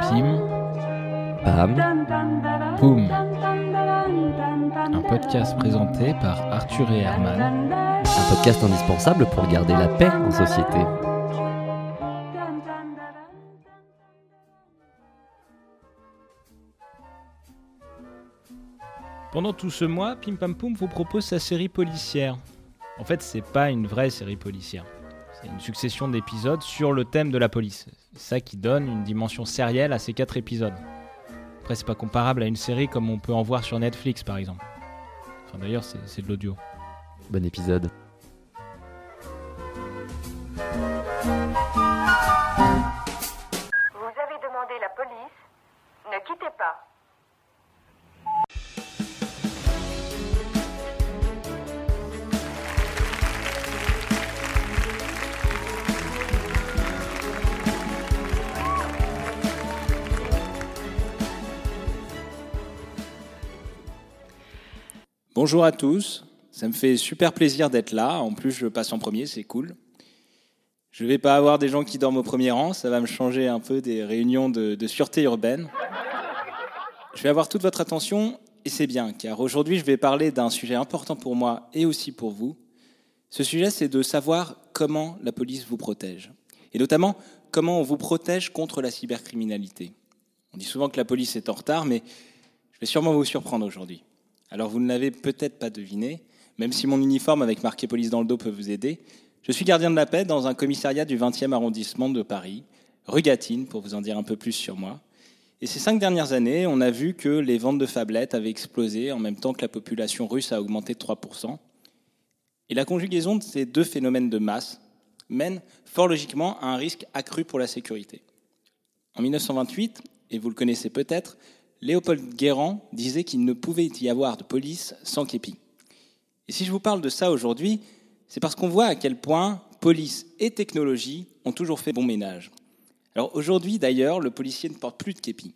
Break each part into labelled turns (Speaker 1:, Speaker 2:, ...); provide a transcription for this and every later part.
Speaker 1: Pim,
Speaker 2: Pam,
Speaker 1: Poum. Un podcast présenté par Arthur et Herman.
Speaker 2: un podcast indispensable pour garder la paix en société.
Speaker 1: Pendant tout ce mois, Pim Pam Poum vous propose sa série policière. En fait, c'est pas une vraie série policière. Une succession d'épisodes sur le thème de la police. Ça qui donne une dimension sérielle à ces quatre épisodes. Après, c'est pas comparable à une série comme on peut en voir sur Netflix par exemple. Enfin, d'ailleurs, c'est de l'audio.
Speaker 2: Bon épisode.
Speaker 1: Bonjour à tous, ça me fait super plaisir d'être là. En plus, je passe en premier, c'est cool. Je vais pas avoir des gens qui dorment au premier rang, ça va me changer un peu des réunions de sûreté urbaine. Je vais avoir toute votre attention et c'est bien, car aujourd'hui, je vais parler d'un sujet important pour moi et aussi pour vous. Ce sujet, c'est de savoir comment la police vous protège. Et notamment, comment on vous protège contre la cybercriminalité. On dit souvent que la police est en retard, mais je vais sûrement vous surprendre aujourd'hui. Alors vous ne l'avez peut-être pas deviné, même si mon uniforme avec marqué police dans le dos peut vous aider, je suis gardien de la paix dans un commissariat du 20e arrondissement de Paris, rue Gatine, pour vous en dire un peu plus sur moi. Et ces cinq dernières années, on a vu que les ventes de phablettes avaient explosé en même temps que la population russe a augmenté de 3%. Et la conjugaison de ces deux phénomènes de masse mène fort logiquement à un risque accru pour la sécurité. En 1928, et vous le connaissez peut-être, Léopold Guérand disait qu'il ne pouvait y avoir de police sans képi. Et si je vous parle de ça aujourd'hui, c'est parce qu'on voit à quel point police et technologie ont toujours fait bon ménage. Alors aujourd'hui d'ailleurs, le policier ne porte plus de képi.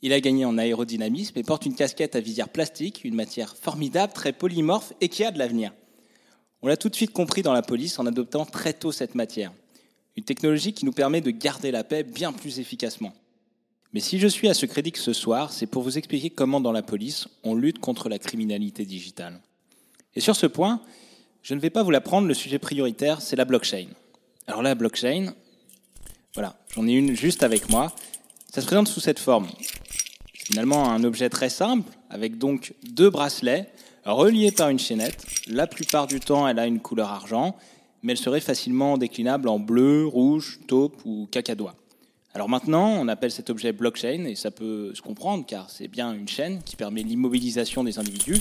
Speaker 1: Il a gagné en aérodynamisme et porte une casquette à visière plastique, une matière formidable, très polymorphe et qui a de l'avenir. On l'a tout de suite compris dans la police en adoptant très tôt cette matière. Une technologie qui nous permet de garder la paix bien plus efficacement. Mais si je suis à ce crédit ce soir, c'est pour vous expliquer comment dans la police, on lutte contre la criminalité digitale. Et sur ce point, je ne vais pas vous l'apprendre, le sujet prioritaire, c'est la blockchain. Alors la blockchain, voilà, j'en ai une juste avec moi. Ça se présente sous cette forme. Finalement un objet très simple, avec donc deux bracelets reliés par une chaînette. La plupart du temps, elle a une couleur argent, mais elle serait facilement déclinable en bleu, rouge, taupe ou cacadois. Alors maintenant, on appelle cet objet blockchain, et ça peut se comprendre, car c'est bien une chaîne qui permet l'immobilisation des individus.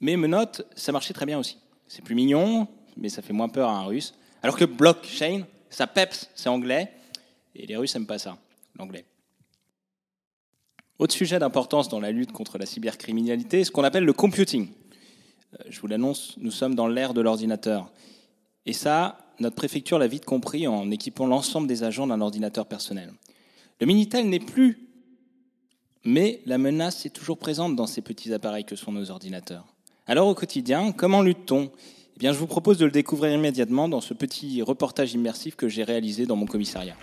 Speaker 1: Mais menottes, ça marchait très bien aussi. C'est plus mignon, mais ça fait moins peur à un russe. Alors que blockchain, ça peps, c'est anglais, et les Russes n'aiment pas ça, l'anglais. Autre sujet d'importance dans la lutte contre la cybercriminalité, ce qu'on appelle le computing. Euh, Je vous l'annonce, nous sommes dans l'ère de l'ordinateur. Et ça, notre préfecture l'a vite compris en équipant l'ensemble des agents d'un ordinateur personnel. Le Minitel n'est plus, mais la menace est toujours présente dans ces petits appareils que sont nos ordinateurs. Alors au quotidien, comment lutte-t-on? Eh bien, je vous propose de le découvrir immédiatement dans ce petit reportage immersif que j'ai réalisé dans mon commissariat.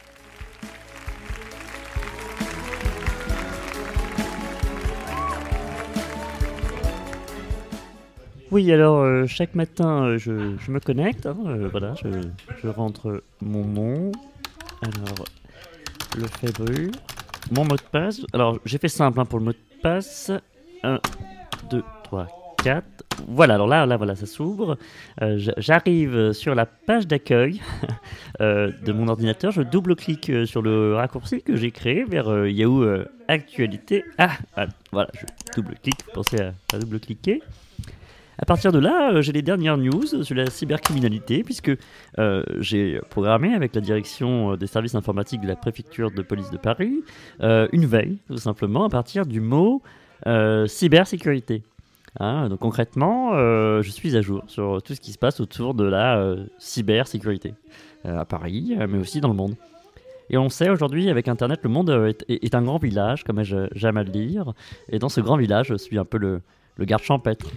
Speaker 3: Oui, alors euh, chaque matin, euh, je, je me connecte. hein, euh, voilà, je, je rentre mon nom. Alors, le Fébru. Mon mot de passe. Alors, j'ai fait simple hein, pour le mot de passe. 1, 2, 3, 4. Voilà, alors là, là voilà, ça s'ouvre. J'arrive sur la page d'accueil de mon ordinateur. Je double-clique sur le raccourci que j'ai créé vers Yahoo Actualité. Ah, ah, voilà, je double-clique. Pensez à, à double-cliquer. À partir de là, euh, j'ai les dernières news sur la cybercriminalité, puisque euh, j'ai programmé avec la direction euh, des services informatiques de la préfecture de police de Paris une veille, tout simplement, à partir du mot cybersécurité. Hein, donc concrètement, je suis à jour sur tout ce qui se passe autour de la cybersécurité à Paris, mais aussi dans le monde. Et on sait aujourd'hui, avec Internet, le monde est, un grand village, comme j'aime à le dire. Et dans ce grand village, je suis un peu le garde champêtre.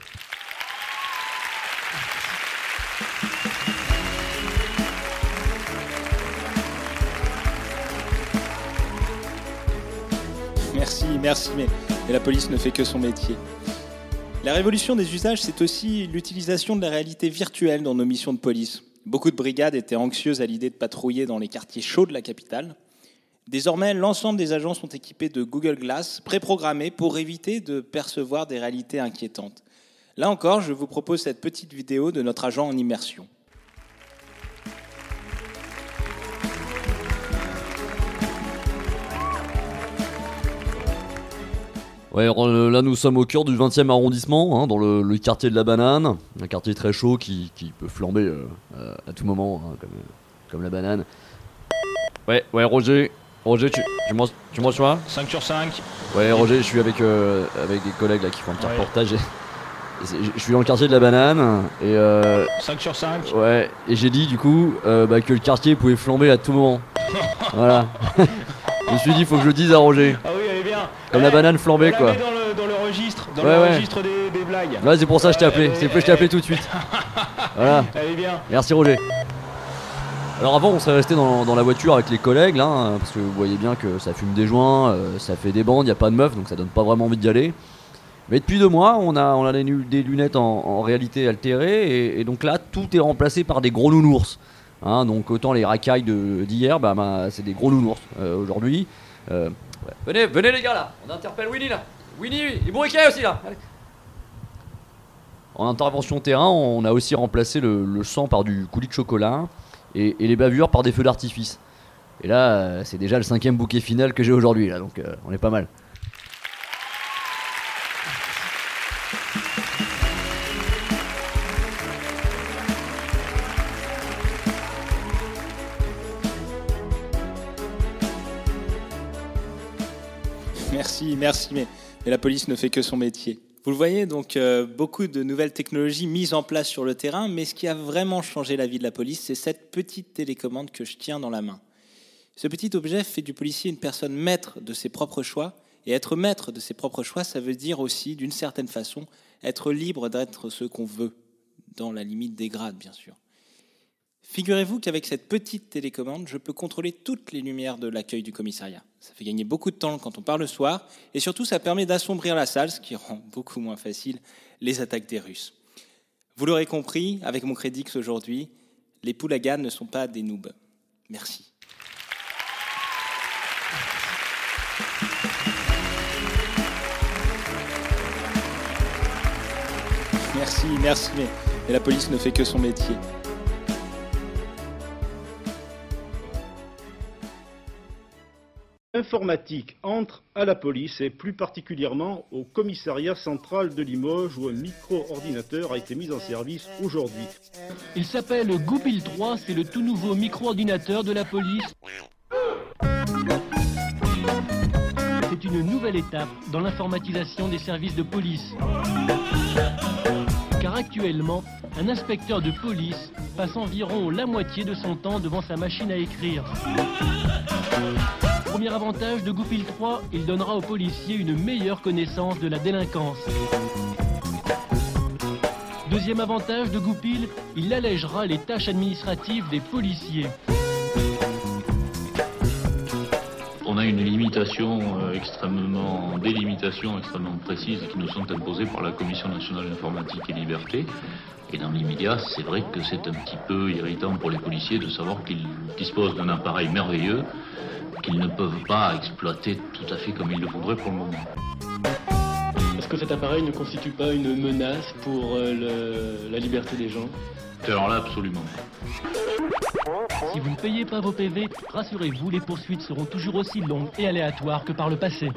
Speaker 1: Merci, mais la police ne fait que son métier. La révolution des usages, c'est aussi l'utilisation de la réalité virtuelle dans nos missions de police. Beaucoup de brigades étaient anxieuses à l'idée de patrouiller dans les quartiers chauds de la capitale. Désormais, l'ensemble des agents sont équipés de Google Glass, préprogrammés pour éviter de percevoir des réalités inquiétantes. Là encore, je vous propose cette petite vidéo de notre agent en immersion.
Speaker 2: Ouais, là nous sommes au cœur du 20e arrondissement, hein, dans le, le quartier de la banane, un quartier très chaud qui, qui peut flamber euh, euh, à tout moment, hein, comme, comme la banane. Ouais, ouais, Roger, Roger, tu, tu m'en- tu me reçois
Speaker 4: 5 sur 5.
Speaker 2: Ouais, Roger, je suis avec, euh, avec des collègues là qui font un petit
Speaker 4: Ouais.
Speaker 2: reportage. et- et c'est- je suis dans le quartier de la banane et euh,
Speaker 4: 5 sur 5.
Speaker 2: ouais, et j'ai dit du coup euh, bah, que le quartier pouvait flamber à tout moment. voilà. je me suis dit, faut que je le dise à Roger.
Speaker 4: Ah oui, elle est bien.
Speaker 2: Comme la banane
Speaker 4: on
Speaker 2: flambée
Speaker 4: la
Speaker 2: quoi.
Speaker 4: met dans le, dans le registre, dans
Speaker 2: Ouais,
Speaker 4: le
Speaker 2: ouais.
Speaker 4: registre des, des blagues.
Speaker 2: Ouais, c'est pour ça que je t'ai appelé.
Speaker 4: Ouais,
Speaker 2: C'est pour ça que je t'ai appelé tout de suite. Voilà.
Speaker 4: Est bien.
Speaker 2: Merci Roger. Alors avant on serait resté dans, dans la voiture avec les collègues là, hein, parce que vous voyez bien que ça fume des joints, euh, ça fait des bandes, il n'y a pas de meufs, donc ça donne pas vraiment envie d'y aller. Mais depuis deux mois, on a, on a des, lunettes en, en réalité altérée, et, et donc là tout est remplacé par des gros nounours. Hein, donc autant les racailles d'hier, bah, bah, c'est des gros nounours euh, aujourd'hui. Euh, Venez, venez les gars là, on interpelle Winnie là. Winnie, et Bourriquet aussi là. En intervention terrain, on a aussi remplacé le, sang par du coulis de chocolat et, et les bavures par des feux d'artifice. Et là, euh, c'est déjà le cinquième bouquet final que j'ai aujourd'hui, là, donc euh, on est pas mal.
Speaker 1: Merci, merci, mais, la police ne fait que son métier. Vous le voyez, donc euh, beaucoup de nouvelles technologies mises en place sur le terrain, mais ce qui a vraiment changé la vie de la police, c'est cette petite télécommande que je tiens dans la main. Ce petit objet fait du policier une personne maître de ses propres choix, et être maître de ses propres choix, ça veut dire aussi, d'une certaine façon, être libre d'être ce qu'on veut, dans la limite des grades, bien sûr. Figurez-vous qu'avec cette petite télécommande, je peux contrôler toutes les lumières de l'accueil du commissariat. Ça fait gagner beaucoup de temps quand on part le soir, et surtout ça permet d'assombrir la salle, ce qui rend beaucoup moins facile les attaques des Russes. Vous l'aurez compris, avec mon crédix aujourd'hui, les poulagans ne sont pas des noobs. Merci. Merci, merci, mais la police ne fait que son métier.
Speaker 5: L'informatique entre à la police et plus particulièrement au commissariat central de Limoges où un micro-ordinateur a été mis en service aujourd'hui.
Speaker 6: Il s'appelle Goupil 3, c'est le tout nouveau micro-ordinateur de la police. C'est une nouvelle étape dans l'informatisation des services de police. Car actuellement, un inspecteur de police passe environ la moitié de son temps devant sa machine à écrire. Premier avantage de Goupil 3, il donnera aux policiers une meilleure connaissance de la délinquance. Deuxième avantage de Goupil, il allègera les tâches administratives des policiers.
Speaker 7: On a une limitation euh, extrêmement, des limitations extrêmement précises qui nous sont imposées par la Commission nationale d'informatique et liberté. Et dans l'immédiat, c'est vrai que c'est un petit peu irritant pour les policiers de savoir qu'ils disposent d'un appareil merveilleux qu'ils ne peuvent pas exploiter tout à fait comme ils le voudraient pour le moment.
Speaker 6: Est-ce que cet appareil ne constitue pas une menace pour euh, le- la liberté des gens?
Speaker 7: Alors là, absolument.
Speaker 6: Si vous ne payez pas vos PV, rassurez-vous, les poursuites seront toujours aussi longues et aléatoires que par le passé.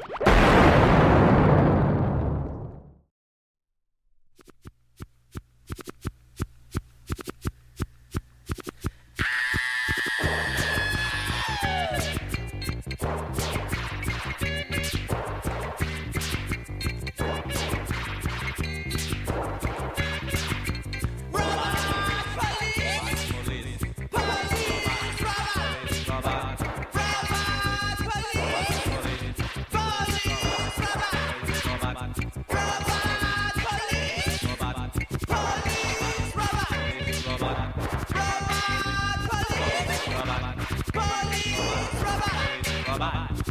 Speaker 8: bye.